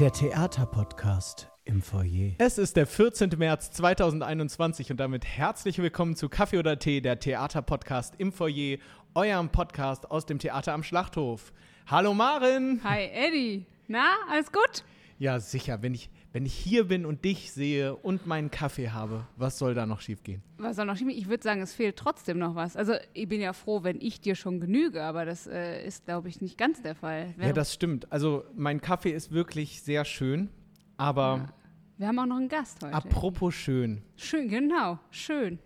Der Theaterpodcast im Foyer. Es ist der 14. März 2021 und damit herzlich willkommen zu Kaffee oder Tee, der Theaterpodcast im Foyer, eurem Podcast aus dem Theater am Schlachthof. Hallo Maren! Hi Eddie. Na, alles gut? Ja, sicher, wenn ich, wenn ich hier bin und dich sehe und meinen Kaffee habe, was soll da noch schiefgehen? Was soll noch schieben? Ich würde sagen, es fehlt trotzdem noch was. Also ich bin ja froh, wenn ich dir schon genüge, aber das äh, ist, glaube ich, nicht ganz der Fall. Ja, das stimmt. Also mein Kaffee ist wirklich sehr schön, aber Wir haben auch noch einen Gast heute. apropos schön. Schön, genau, schön.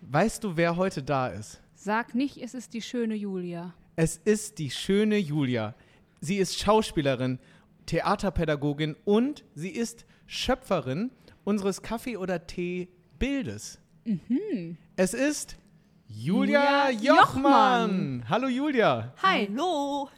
Weißt du, wer heute da ist? Sag nicht, es ist die schöne Julia. Es ist die schöne Julia. Sie ist Schauspielerin, Theaterpädagogin und sie ist Schöpferin unseres Kaffee- oder Tee-Bildes. Es ist Julia, Julia Jochmann. Jochmann. Hallo Julia. Hi, Hallo.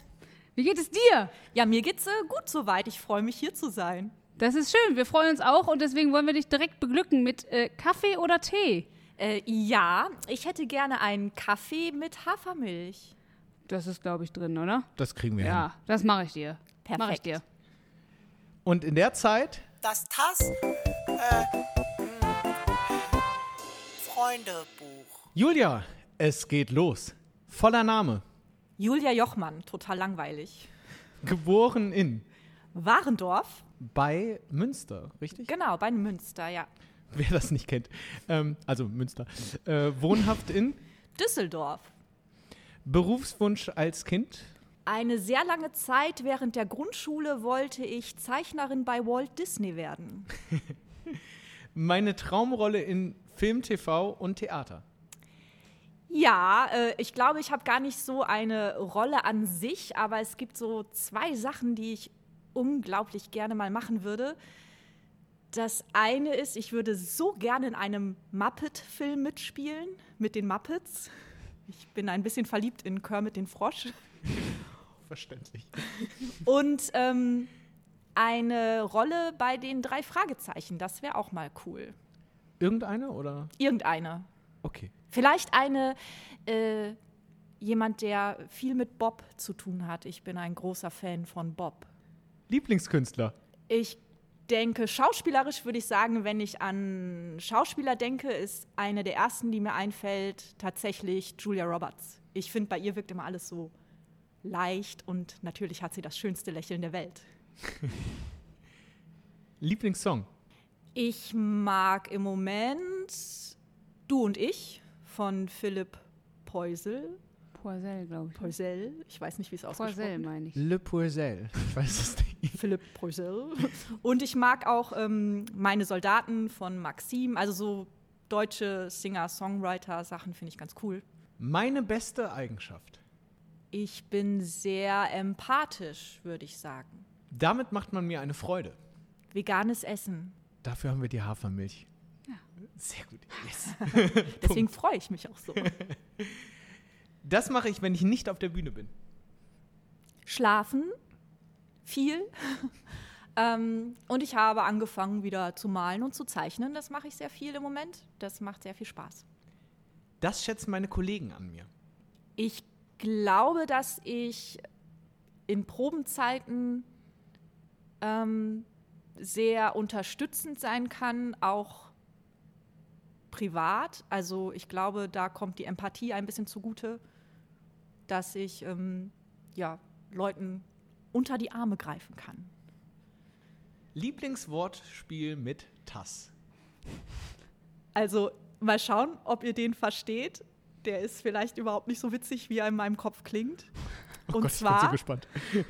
wie geht es dir? Ja, mir geht's äh, gut soweit. Ich freue mich hier zu sein. Das ist schön, wir freuen uns auch und deswegen wollen wir dich direkt beglücken mit äh, Kaffee oder Tee. Äh, ja, ich hätte gerne einen Kaffee mit Hafermilch. Das ist, glaube ich, drin, oder? Das kriegen wir hin. Ja, das mache ich dir. Mach ich Perfekt. dir. Und in der Zeit, Das TAS äh, Freundebuch. Julia, es geht los. Voller Name. Julia Jochmann, total langweilig. Geboren in Warendorf, bei Münster, richtig? genau, bei Münster, ja. Wer das nicht kennt. Ähm, also Münster. Äh, wohnhaft in Düsseldorf. Berufswunsch als Kind. Eine sehr lange Zeit während der Grundschule wollte ich Zeichnerin bei Walt Disney werden. Meine Traumrolle in Film, TV und Theater. Ja, äh, ich glaube, ich habe gar nicht so eine Rolle an sich, aber es gibt so zwei Sachen, die ich unglaublich gerne mal machen würde. Das eine ist, ich würde so gerne in einem Muppet-Film mitspielen, mit den Muppets. Ich bin ein bisschen verliebt in Kermit den Frosch. Verständlich. Und ähm, eine Rolle bei den drei Fragezeichen, das wäre auch mal cool. Irgendeine oder? Irgendeine. Okay. Vielleicht eine, äh, jemand, der viel mit Bob zu tun hat. Ich bin ein großer Fan von Bob. Lieblingskünstler. Ich denke, schauspielerisch würde ich sagen, wenn ich an Schauspieler denke, ist eine der ersten, die mir einfällt, tatsächlich Julia Roberts. Ich finde, bei ihr wirkt immer alles so leicht und natürlich hat sie das schönste Lächeln der Welt. Lieblingssong. Ich mag im Moment Du und ich von Philipp Poisel. Poisel, glaube ich. Poisel, ich weiß nicht, wie es ausgesprochen Poisel, meine ich. Le Pourcel. Ich weiß es nicht. Philipp Poisel. Und ich mag auch ähm, meine Soldaten von Maxim, also so deutsche Singer-Songwriter-Sachen finde ich ganz cool. Meine beste Eigenschaft. Ich bin sehr empathisch, würde ich sagen. Damit macht man mir eine Freude. Veganes Essen. Dafür haben wir die Hafermilch. Sehr gut. Yes. Deswegen freue ich mich auch so. Das mache ich, wenn ich nicht auf der Bühne bin. Schlafen, viel. ähm, und ich habe angefangen wieder zu malen und zu zeichnen. Das mache ich sehr viel im Moment. Das macht sehr viel Spaß. Das schätzen meine Kollegen an mir. Ich glaube, dass ich in Probenzeiten ähm, sehr unterstützend sein kann, auch privat. Also ich glaube, da kommt die Empathie ein bisschen zugute, dass ich ähm, ja, Leuten unter die Arme greifen kann. Lieblingswortspiel mit Tass. Also mal schauen, ob ihr den versteht. Der ist vielleicht überhaupt nicht so witzig, wie er in meinem Kopf klingt. Und Oh Gott, zwar ich bin so gespannt.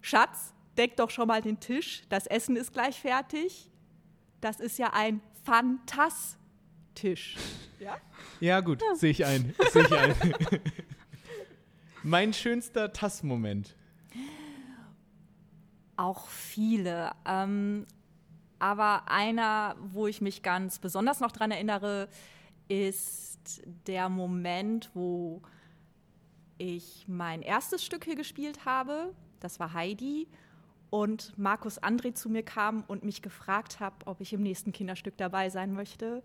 Schatz, deck doch schon mal den Tisch. Das Essen ist gleich fertig. Das ist ja ein Fantastisch. Ja? Ja, gut, sehe ich ein. Sehe ich ein. mein schönster Tass-Moment. Auch viele. Ähm, aber einer, wo ich mich ganz besonders noch dran erinnere, ist der Moment, wo ich mein erstes Stück hier gespielt habe. Das war Heidi. Und Markus André zu mir kam und mich gefragt hat, ob ich im nächsten Kinderstück dabei sein möchte,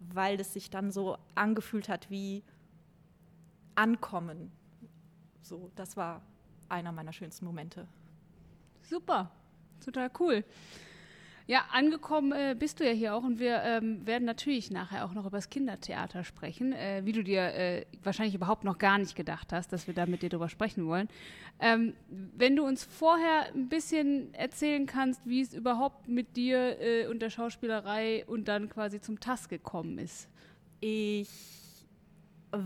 weil es sich dann so angefühlt hat wie Ankommen. So, das war einer meiner schönsten Momente. Super. total cool. Ja, angekommen äh, bist du ja hier auch und wir ähm, werden natürlich nachher auch noch über das Kindertheater sprechen, äh, wie du dir äh, wahrscheinlich überhaupt noch gar nicht gedacht hast, dass wir da mit dir drüber sprechen wollen. Ähm, wenn du uns vorher ein bisschen erzählen kannst, wie es überhaupt mit dir äh, und der Schauspielerei und dann quasi zum TAS gekommen ist. Ich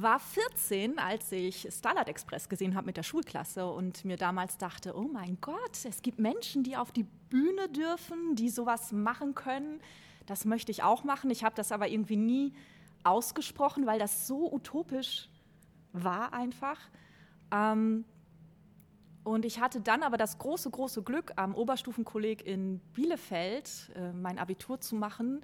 war 14, als ich Starlight Express gesehen habe mit der Schulklasse und mir damals dachte, oh mein Gott, es gibt Menschen, die auf die Bühne dürfen, die sowas machen können. Das möchte ich auch machen. Ich habe das aber irgendwie nie ausgesprochen, weil das so utopisch war einfach. Ähm, und ich hatte dann aber das große, große Glück, am Oberstufenkolleg in Bielefeld äh, mein Abitur zu machen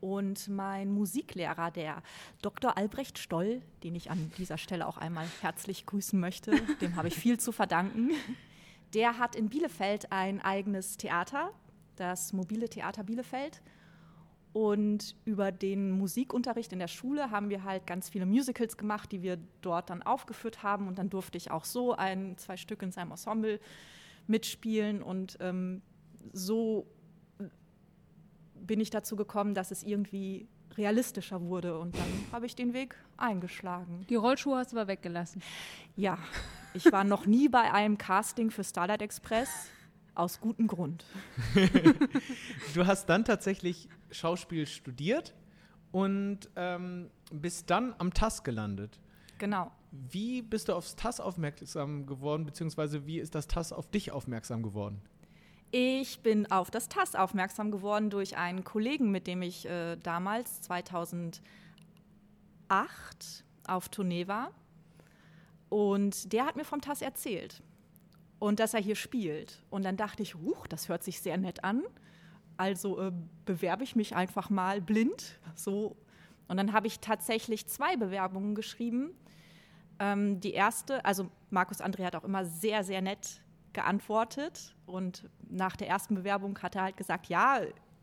und mein Musiklehrer, der Dr. Albrecht Stoll, den ich an dieser Stelle auch einmal herzlich grüßen möchte, dem habe ich viel zu verdanken, der hat in Bielefeld ein eigenes Theater, das mobile Theater Bielefeld. Und über den Musikunterricht in der Schule haben wir halt ganz viele Musicals gemacht, die wir dort dann aufgeführt haben. Und dann durfte ich auch so ein, zwei Stück in seinem Ensemble mitspielen. Und ähm, so bin ich dazu gekommen, dass es irgendwie realistischer wurde. Und dann habe ich den Weg eingeschlagen. Die Rollschuhe hast du aber weggelassen. Ja, ich war noch nie bei einem Casting für Starlight Express. Aus gutem Grund. Du hast dann tatsächlich Schauspiel studiert und ähm, bist dann am TAS gelandet. Genau. Wie bist du aufs TAS aufmerksam geworden, beziehungsweise wie ist das TAS auf dich aufmerksam geworden? Ich bin auf das TAS aufmerksam geworden durch einen Kollegen, mit dem ich äh, damals 2008 auf Tournee war. Und der hat mir vom TAS erzählt und dass er hier spielt. Und dann dachte ich, huch, das hört sich sehr nett an. Also äh, bewerbe ich mich einfach mal blind. So. Und dann habe ich tatsächlich zwei Bewerbungen geschrieben. Ähm, die erste, also Markus André hat auch immer sehr, sehr nett geantwortet. Und nach der ersten Bewerbung hat er halt gesagt, ja,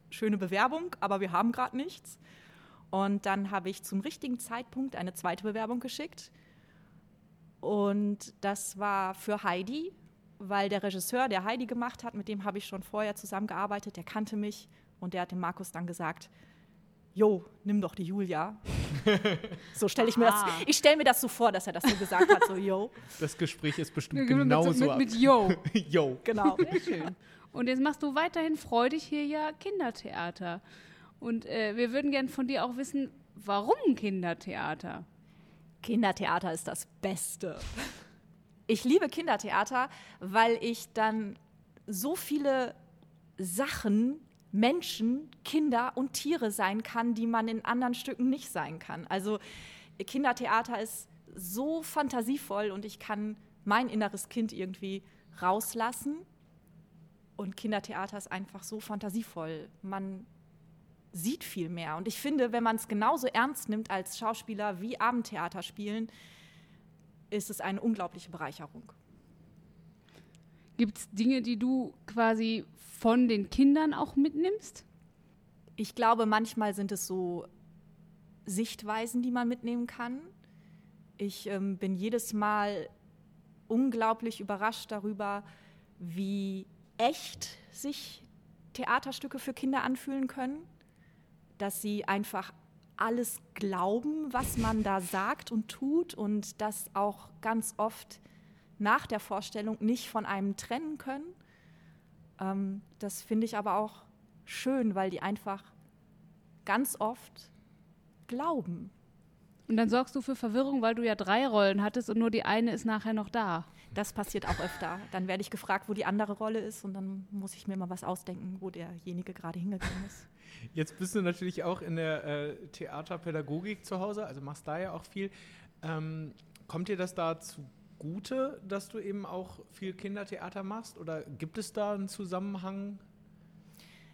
schöne Bewerbung, aber wir haben gerade nichts. Und dann habe ich zum richtigen Zeitpunkt eine zweite Bewerbung geschickt. Und das war für Heidi, weil der Regisseur, der Heidi gemacht hat, mit dem habe ich schon vorher zusammengearbeitet, der kannte mich und der hat dem Markus dann gesagt, Jo, nimm doch die Julia. so stelle ich mir das, Ah. ich stelle mir das so vor, dass er das so gesagt hat, so Jo, Das Gespräch ist bestimmt Mit, genauso mit, ab. mit Yo. Yo. genau. Sehr schön. Und jetzt machst du weiterhin freudig hier ja Kindertheater. Und äh, wir würden gern von dir auch wissen, warum Kindertheater? Kindertheater ist das Beste. Ich liebe Kindertheater, weil ich dann so viele Sachen, Menschen, Kinder und Tiere sein kann, die man in anderen Stücken nicht sein kann. Also Kindertheater ist so fantasievoll und ich kann mein inneres Kind irgendwie rauslassen. Und Kindertheater ist einfach so fantasievoll. Man sieht viel mehr. Und ich finde, wenn man es genauso ernst nimmt als Schauspieler wie Abendtheater spielen, ist es eine unglaubliche Bereicherung. Gibt es Dinge, die du quasi von den Kindern auch mitnimmst? Ich glaube, manchmal sind es so Sichtweisen, die man mitnehmen kann. Ich ähm, bin jedes Mal unglaublich überrascht darüber, wie echt sich Theaterstücke für Kinder anfühlen können, dass sie einfach alles glauben, was man da sagt und tut und das auch ganz oft nach der Vorstellung nicht von einem trennen können. Ähm, das finde ich aber auch schön, weil die einfach ganz oft glauben. Und dann sorgst du für Verwirrung, weil du ja drei Rollen hattest und nur die eine ist nachher noch da. Das passiert auch öfter. Dann werde ich gefragt, wo die andere Rolle ist und dann muss ich mir mal was ausdenken, wo derjenige gerade hingegangen ist. Jetzt bist du natürlich auch in der äh, Theaterpädagogik zu Hause, also machst da ja auch viel. Ähm, kommt dir das da zugute, dass du eben auch viel Kindertheater machst? Oder gibt es da einen Zusammenhang?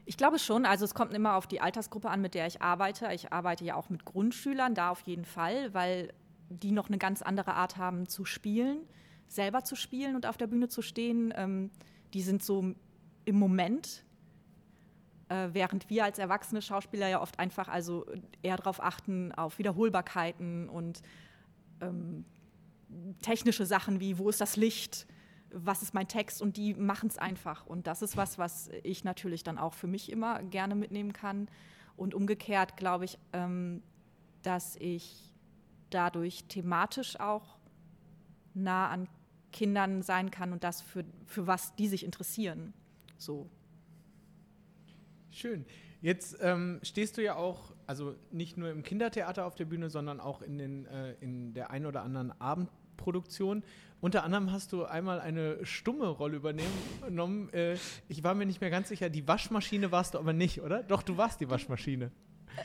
Ich glaube schon. Also es kommt immer auf die Altersgruppe an, mit der ich arbeite. Ich arbeite ja auch mit Grundschülern, da auf jeden Fall, weil die noch eine ganz andere Art haben zu spielen, selber zu spielen und auf der Bühne zu stehen. Ähm, die sind so im Moment, äh, während wir als erwachsene Schauspieler ja oft einfach also eher darauf achten, auf Wiederholbarkeiten und ähm, technische Sachen wie, wo ist das Licht, was ist mein Text und die machen es einfach. Und das ist was, was ich natürlich dann auch für mich immer gerne mitnehmen kann. Und umgekehrt glaube ich, ähm, dass ich dadurch thematisch auch nah an Kindern sein kann und das für, für was die sich interessieren. So. Schön. Jetzt ähm, stehst du ja auch, also nicht nur im Kindertheater auf der Bühne, sondern auch in, den, äh, in der ein oder anderen Abendproduktion. Unter anderem hast du einmal eine stumme Rolle übernommen. Äh, ich war mir nicht mehr ganz sicher, die Waschmaschine warst du aber nicht, oder? Doch, du warst die Waschmaschine.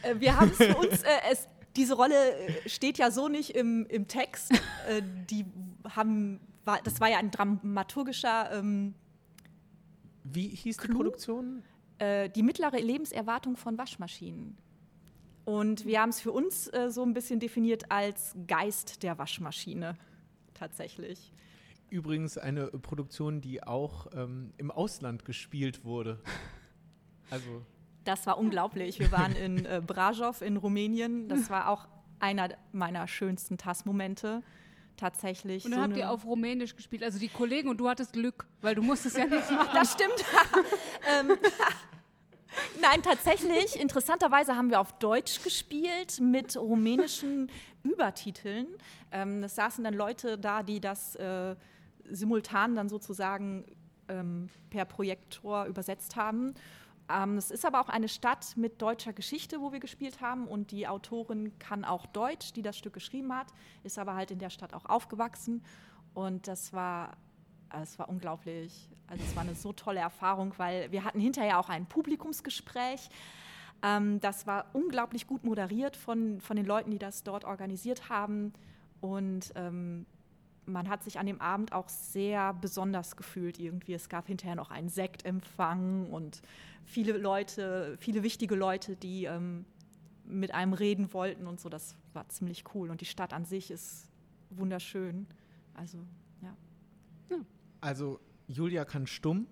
Äh, wir haben es für uns, äh, es, diese Rolle äh, steht ja so nicht im, im Text. Äh, die haben, war, das war ja ein dramaturgischer, ähm, Wie hieß die Clou? Produktion? äh, die mittlere Lebenserwartung von Waschmaschinen. Und wir haben es für uns äh, so ein bisschen definiert als Geist der Waschmaschine. Tatsächlich. Übrigens eine Produktion, die auch ähm, im Ausland gespielt wurde. Also Das war unglaublich. Wir waren in äh, Brașov in Rumänien. Das war auch einer meiner schönsten TAS-Momente. Tatsächlich. Und dann so habt ihr auf Rumänisch gespielt, also die Kollegen und du hattest Glück, weil du musstest ja nicht machen. Das stimmt. ähm, nein, tatsächlich. Interessanterweise haben wir auf Deutsch gespielt mit rumänischen Übertiteln. Ähm, es saßen dann Leute da, die das äh, simultan dann sozusagen ähm, per Projektor übersetzt haben. Ähm, es ist aber auch eine Stadt mit deutscher Geschichte, wo wir gespielt haben. Und die Autorin kann auch Deutsch, die das Stück geschrieben hat, ist aber halt in der Stadt auch aufgewachsen. Und das war, es war unglaublich. Also es war eine so tolle Erfahrung, weil wir hatten hinterher auch ein Publikumsgespräch. Ähm, das war unglaublich gut moderiert von, von den Leuten, die das dort organisiert haben. Und ähm, man hat sich an dem Abend auch sehr besonders gefühlt irgendwie. Es gab hinterher noch einen Sektempfang und viele Leute, viele wichtige Leute, die ähm, mit einem reden wollten und so. Das war ziemlich cool. Und die Stadt an sich ist wunderschön. Also, ja. Also Julia kann stumm,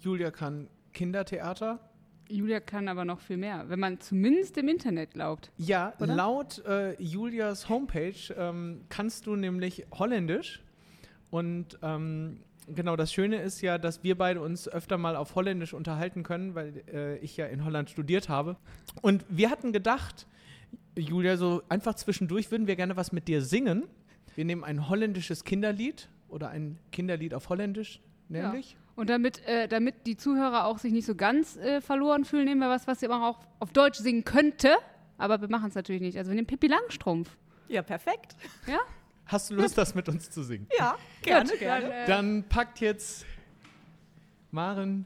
Julia kann Kindertheater. Julia kann aber noch viel mehr, wenn man zumindest im Internet glaubt. Ja, Oder? laut äh, Julias Homepage ähm, kannst du nämlich Holländisch. Und ähm, genau, das Schöne ist ja, dass wir beide uns öfter mal auf Holländisch unterhalten können, weil äh, ich ja in Holland studiert habe. Und wir hatten gedacht, Julia, so einfach zwischendurch würden wir gerne was mit dir singen. Wir nehmen ein holländisches Kinderlied oder ein Kinderlied auf Holländisch, nämlich. Und damit, äh, damit die Zuhörer auch sich nicht so ganz äh, verloren fühlen, nehmen wir was, was ihr auch auf Deutsch singen könnte. Aber wir machen es natürlich nicht. Also wir nehmen Pippi Langstrumpf. Ja, perfekt. Ja? Hast du Lust, das mit uns zu singen? Ja, gerne, Gut, gerne. Dann, äh, Dann packt jetzt Maren.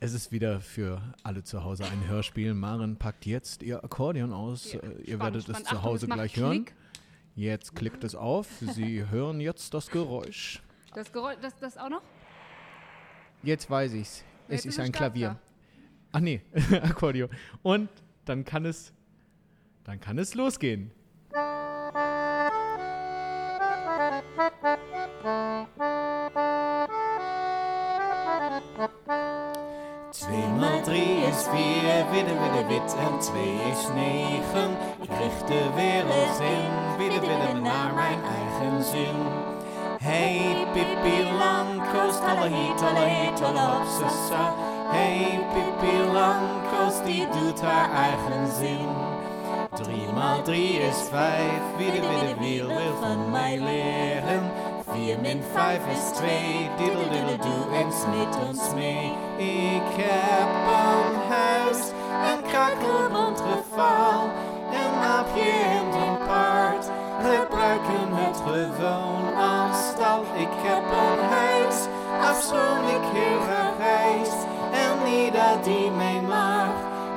Es ist wieder für alle zu Hause ein Hörspiel. Maren packt jetzt ihr Akkordeon aus. Ja, Äh, ihr spannend, werdet spannend. es zu Achtung, Hause es macht gleich hören. Klick. Jetzt klickt es auf. Sie hören jetzt das Geräusch. Das Geräusch, das, das auch noch? Jetzt weiß ich's. Es Jetzt ist ist ein Klavier. Ach nee, Akkordeon. Und dann kann es, dann kann es losgehen. Tweemaal drie is vier, witte, witte, wit en twee is negen. Ik richt de wereld in, witte, witte, naar mijn eigen zin. Hey, Pippi Langkous, tolle hier, tolle hier, tolle hopsasa. Hey, Pippi Langkous, die doet haar eigen zin. Drie maal drie is vijf, witte, witte, wiel wil van mij leren. Vier min vijf is twee, diddle diddle doe eens met ons mee. Ik heb een huis, een krakelbond geval, een aapje en een paard. Gebruiken het gewoon. Ik heb een huis, afschuwelijk heel gereisd. En ieder die mij mag,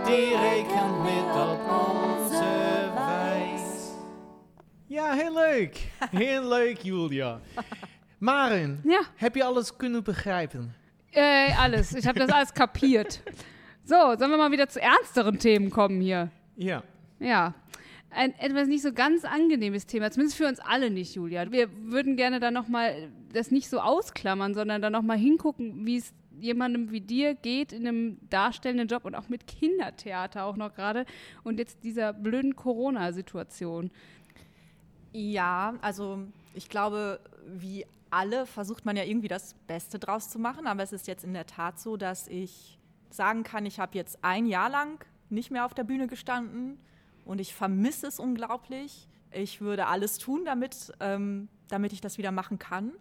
die rekent met op onze wijs. Ja, heel leuk. Heel leuk, Julia. Maren, Ja, heb je alles kunnen begrijpen? äh, alles. Ich habe das alles kapiert. So, sollen wir mal wieder zu ernsteren Themen kommen hier? Ja. Ja. Ein etwas nicht so ganz angenehmes Thema, zumindest für uns alle nicht, Julia. Wir würden gerne dann nochmal das nicht so ausklammern, sondern dann nochmal hingucken, wie es jemandem wie dir geht in einem darstellenden Job und auch mit Kindertheater auch noch gerade und jetzt dieser blöden Corona-Situation. Ja, also ich glaube, wie alle versucht man ja irgendwie das Beste draus zu machen, aber es ist jetzt in der Tat so, dass ich sagen kann, ich habe jetzt ein Jahr lang nicht mehr auf der Bühne gestanden und ich vermisse es unglaublich. Ich würde alles tun, damit, ähm, damit ich das wieder machen kann.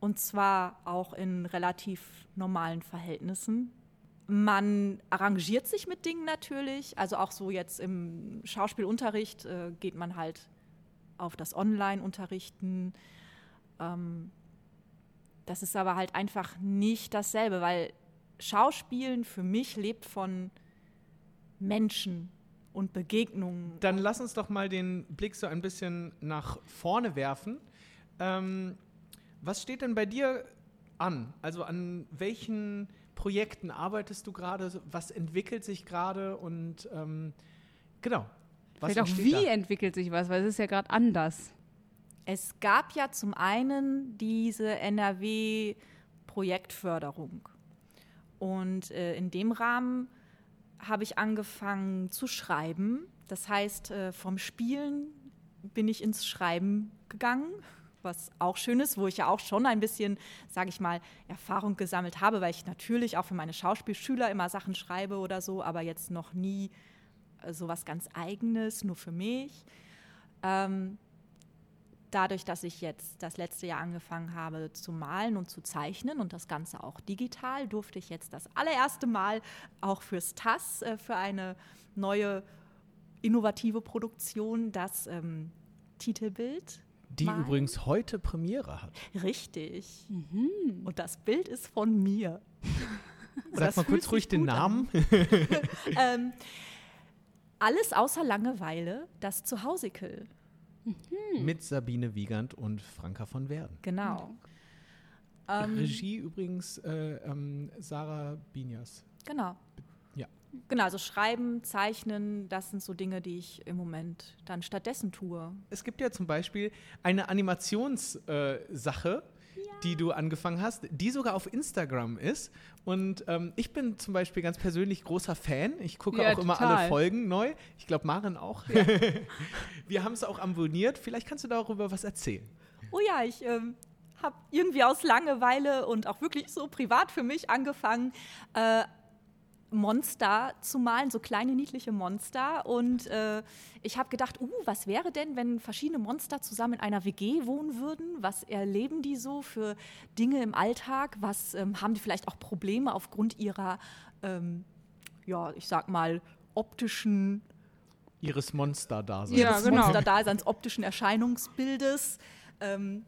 Und zwar auch in relativ normalen Verhältnissen. Man arrangiert sich mit Dingen natürlich. Also auch so jetzt im Schauspielunterricht äh, geht man halt auf das Online-Unterrichten. Ähm, das ist aber halt einfach nicht dasselbe, weil Schauspielen für mich lebt von Menschen und Begegnungen. Dann lass uns doch mal den Blick so ein bisschen nach vorne werfen. Ähm, was steht denn bei dir an? Also an welchen Projekten arbeitest du gerade? Was entwickelt sich gerade? Und ähm, genau. Was Vielleicht auch, wie da? entwickelt sich was, weil es ist ja gerade anders. Es gab ja zum einen diese NRW-Projektförderung. Und äh, in dem Rahmen habe ich angefangen zu schreiben. Das heißt, äh, vom Spielen bin ich ins Schreiben gegangen, was auch schön ist, wo ich ja auch schon ein bisschen, sage ich mal, Erfahrung gesammelt habe, weil ich natürlich auch für meine Schauspielschüler immer Sachen schreibe oder so, aber jetzt noch nie äh, so was ganz Eigenes, nur für mich. Ähm, dadurch, dass ich jetzt das letzte Jahr angefangen habe zu malen und zu zeichnen und das Ganze auch digital, durfte ich jetzt das allererste Mal auch fürs TAS, äh, für eine neue innovative Produktion, das ähm, Titelbild. Die malen. übrigens heute Premiere hat. Richtig. Und das Bild ist von mir. Sag das mal kurz ruhig den. Namen. ähm, alles außer Langeweile, das Zuhausikel. Mit Sabine Wiegand und Franka von Werden. Genau. Ähm, Regie übrigens äh, ähm, Sarah Binias. Genau. Ja. Genau, also schreiben, zeichnen, das sind so Dinge, die ich im Moment dann stattdessen tue. Es gibt ja zum Beispiel eine Animationssache, äh, die du angefangen hast, die sogar auf Instagram ist. Und ähm, ich bin zum Beispiel ganz persönlich großer Fan. Ich gucke Ja, auch immer total. alle Folgen neu. Ich glaube, Maren auch. Wir haben es auch abonniert. Vielleicht kannst du darüber was erzählen. Oh ja, ich ähm, habe irgendwie aus Langeweile und auch wirklich so privat für mich angefangen, äh, Monster zu malen, so kleine niedliche Monster. Und äh, ich habe gedacht, uh, was wäre denn, wenn verschiedene Monster zusammen in einer WG wohnen würden? Was erleben die so für Dinge im Alltag? Was ähm, haben die vielleicht auch Probleme aufgrund ihrer, ähm, ja, ich sag mal, optischen Ihres Monster-Daseins. Ja, ihres genau. Monsterdaseins, optischen Erscheinungsbildes. Ähm,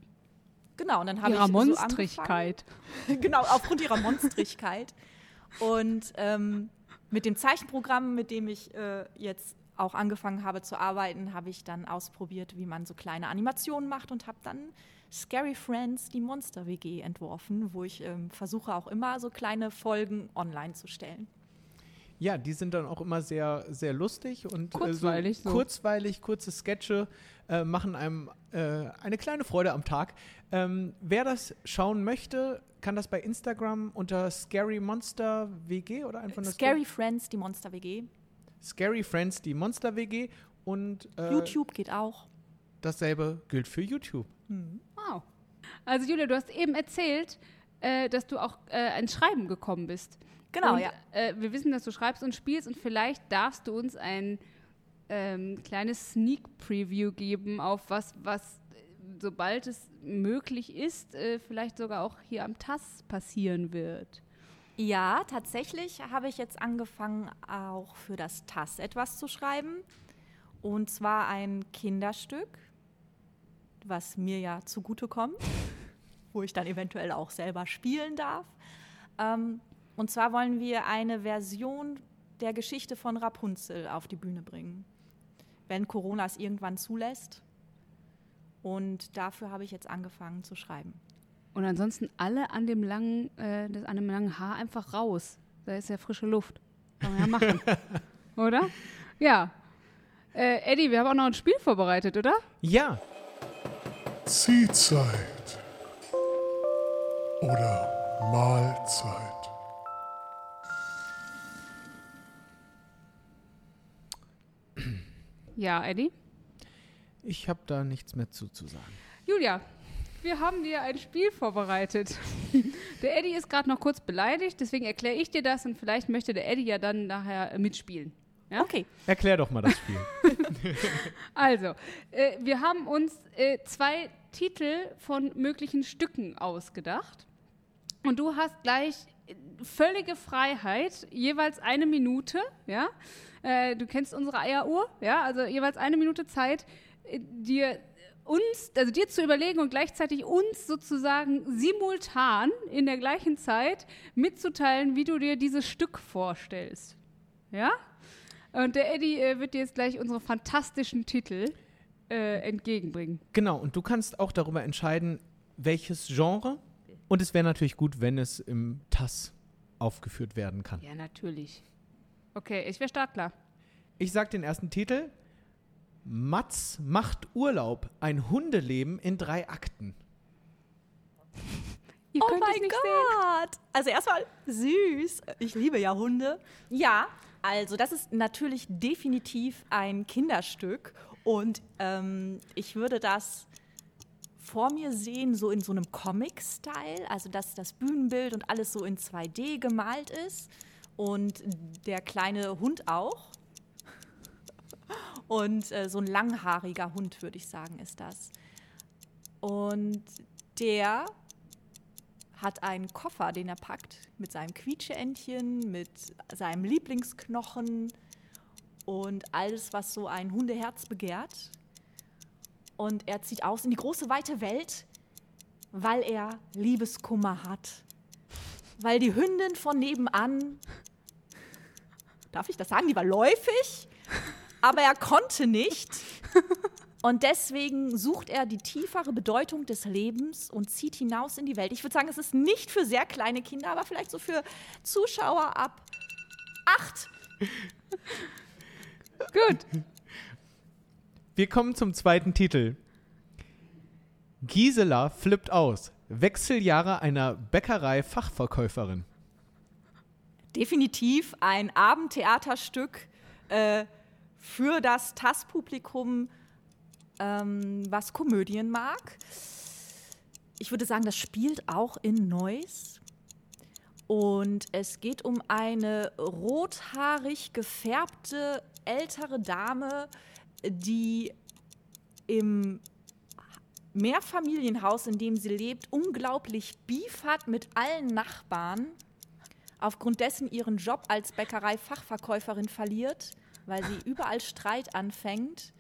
genau, und dann habe ich Ihrer so Monstrigkeit. genau, aufgrund ihrer Monstrigkeit. Und ähm, mit dem Zeichenprogramm, mit dem ich äh, jetzt auch angefangen habe zu arbeiten, habe ich dann ausprobiert, wie man so kleine Animationen macht und habe dann Scary Friends, die Monster-WG entworfen, wo ich ähm, versuche auch immer so kleine Folgen online zu stellen. Ja, die sind dann auch immer sehr, sehr lustig und Kurzweilig, äh, so so. kurzweilig, kurze Sketche äh, machen einem äh, eine kleine Freude am Tag. Ähm, wer das schauen möchte, kann das bei Instagram unter Scary Monster WG oder einfach nur Scary Friends, die Monster-WG. Scary Friends, die Monster WG und äh, YouTube geht auch. dasselbe gilt für YouTube. Wow. Also Julia, du hast eben erzählt, äh, dass du auch äh, ins Schreiben gekommen bist. Genau, und, ja. Äh, wir wissen, dass du schreibst und spielst und vielleicht darfst du uns ein ähm, kleines Sneak Preview geben auf was, was sobald es möglich ist, äh, vielleicht sogar auch hier am TAS passieren wird. Ja, tatsächlich habe ich jetzt angefangen, auch für das TAS etwas zu schreiben. Und zwar ein Kinderstück, was mir ja zugutekommt, wo ich dann eventuell auch selber spielen darf. Ähm, und zwar wollen wir eine Version der Geschichte von Rapunzel auf die Bühne bringen, wenn Corona es irgendwann zulässt. Und dafür habe ich jetzt angefangen zu schreiben. Und ansonsten alle an dem langen, äh, das, an dem langen Haar einfach raus. Da ist ja frische Luft. Kann man ja machen. oder? Ja. Äh, Eddie, wir haben auch noch ein Spiel vorbereitet, oder? Ja, Ziehzeit oder Mahlzeit. Ja, Eddie? Ich habe da nichts mehr zuzusagen. Julia, wir haben dir ein Spiel vorbereitet. Der Eddie ist gerade noch kurz beleidigt, deswegen erkläre ich dir das und vielleicht möchte der Eddie ja dann nachher äh, mitspielen. Ja? Okay. Erklär doch mal das Spiel. Also, äh, wir haben uns äh, zwei Titel von möglichen Stücken ausgedacht. Und du hast gleich äh, völlige Freiheit, jeweils eine Minute, ja. Äh, du kennst unsere Eieruhr, ja, also jeweils eine Minute Zeit, dir uns, also dir zu überlegen und gleichzeitig uns sozusagen simultan in der gleichen Zeit mitzuteilen, wie du dir dieses Stück vorstellst. Ja? Und der Eddie äh, wird dir jetzt gleich unsere fantastischen Titel äh, entgegenbringen. genau, und du kannst auch darüber entscheiden, welches Genre. Und es wäre natürlich gut, wenn es im TAS aufgeführt werden kann. Ja, natürlich. Okay, ich wäre startklar. Ich sag den ersten Titel. Mats macht Urlaub. Ein Hundeleben in drei Akten. Ihr Oh mein Gott! Also erstmal süß. Ich liebe ja Hunde. Ja, also das ist natürlich definitiv ein Kinderstück und ähm, ich würde das vor mir sehen, so in so einem Comic-Style, also dass das Bühnenbild und alles so in 2D gemalt ist und der kleine Hund auch. Und äh, so ein langhaariger Hund, würde ich sagen, ist das. Und der hat einen Koffer, den er packt, mit seinem Quietscheentchen, mit seinem Lieblingsknochen und alles, was so ein Hundeherz begehrt. Und er zieht aus in die große, weite Welt, weil er Liebeskummer hat. Weil die Hündin von nebenan, darf ich das sagen, die war läufig, aber er konnte nicht. Und deswegen sucht er die tiefere Bedeutung des Lebens und zieht hinaus in die Welt. Ich würde sagen, es ist nicht für sehr kleine Kinder, aber vielleicht so für Zuschauer ab acht. Gut. Wir kommen zum zweiten Titel. Gisela flippt aus. Wechseljahre einer Bäckerei-Fachverkäuferin. Definitiv ein Abendtheaterstück äh, für das TAS-Publikum, ähm, was Komödien mag. Ich würde sagen, das spielt auch in Neuss. Und es geht um eine rothaarig gefärbte ältere Dame, die im Mehrfamilienhaus, in dem sie lebt, unglaublich Beef hat mit allen Nachbarn, aufgrund dessen ihren Job als Bäckerei-Fachverkäuferin verliert, weil sie überall Streit anfängt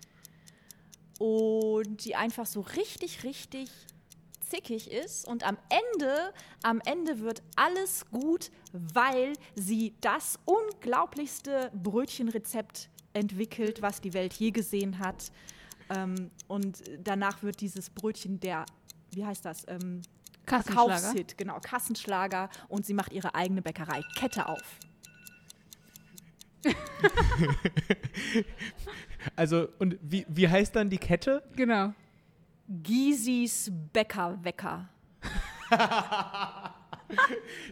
und die einfach so richtig, richtig zickig ist und am Ende, am Ende wird alles gut, weil sie das unglaublichste Brötchenrezept entwickelt, was die Welt je gesehen hat. Ähm, und danach wird dieses Brötchen der, wie heißt das? Ähm, Kassenschlager. Verkaufshit, genau, Kassenschlager und sie macht ihre eigene Bäckerei, Kette auf. Also, und wie, wie heißt dann die Kette? Genau. Gisis Bäckerwecker.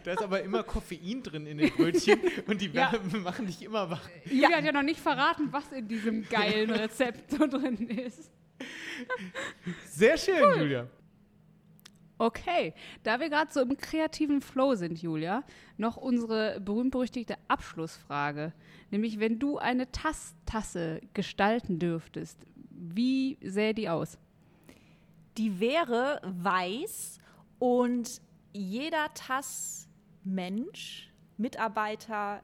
Da ist aber immer Koffein drin in den Brötchen und die Ja. machen dich immer wach. Julia hat ja noch nicht verraten, was in diesem geilen Rezept so drin ist. Sehr schön, Julia. Okay, da wir gerade so im kreativen Flow sind, Julia, noch unsere berühmt-berüchtigte Abschlussfrage. Nämlich, wenn du eine Tass Tasse gestalten dürftest, wie sähe die aus? Die wäre weiß und jeder Tass-Mensch, Mitarbeiter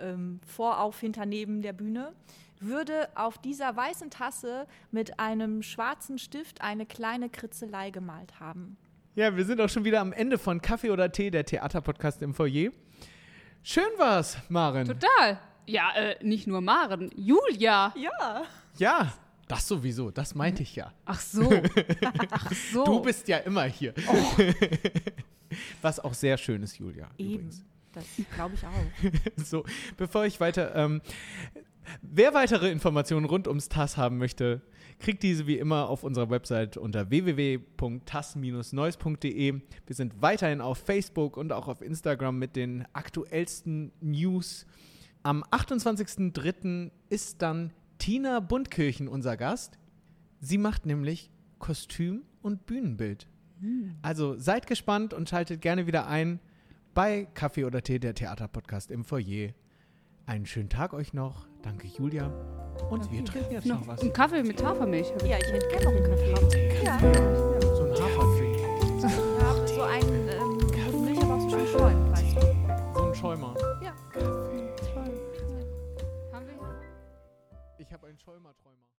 ähm, vorauf, hinter, neben der Bühne, würde auf dieser weißen Tasse mit einem schwarzen Stift eine kleine Kritzelei gemalt haben. Ja, wir sind auch schon wieder am Ende von Kaffee oder Tee, der Theaterpodcast im Foyer. Schön war's, Maren. Total. Ja, äh, nicht nur Maren, Julia. Ja. Ja, das sowieso, das meinte ich ja. Ach so. Ach so. Du bist ja immer hier. Was auch sehr schön ist, Julia, übrigens. Das glaube ich auch. So, bevor ich weiter. Ähm, wer weitere Informationen rund ums TAS haben möchte, kriegt diese wie immer auf unserer Website unter www.tas-neues.de. Wir sind weiterhin auf Facebook und auch auf Instagram mit den aktuellsten News. Am 28.03. ist dann Tina Bundkirchen unser Gast. Sie macht nämlich Kostüm und Bühnenbild. Also seid gespannt und schaltet gerne wieder ein bei Kaffee oder Tee, der Theaterpodcast im Foyer. Einen schönen Tag euch noch. Danke, Julia. Und wir trinken jetzt noch, Noch was. ein Kaffee mit Hafermilch. Ja, ich hätte gerne noch einen Kaffee. Ja, So ein Hafertee. ja so einen, ähm, wo die Milch aber auch so schön schäumt, weißt du? So ein Schäumer. Haben wir Ich habe einen Schäumer-Träumer.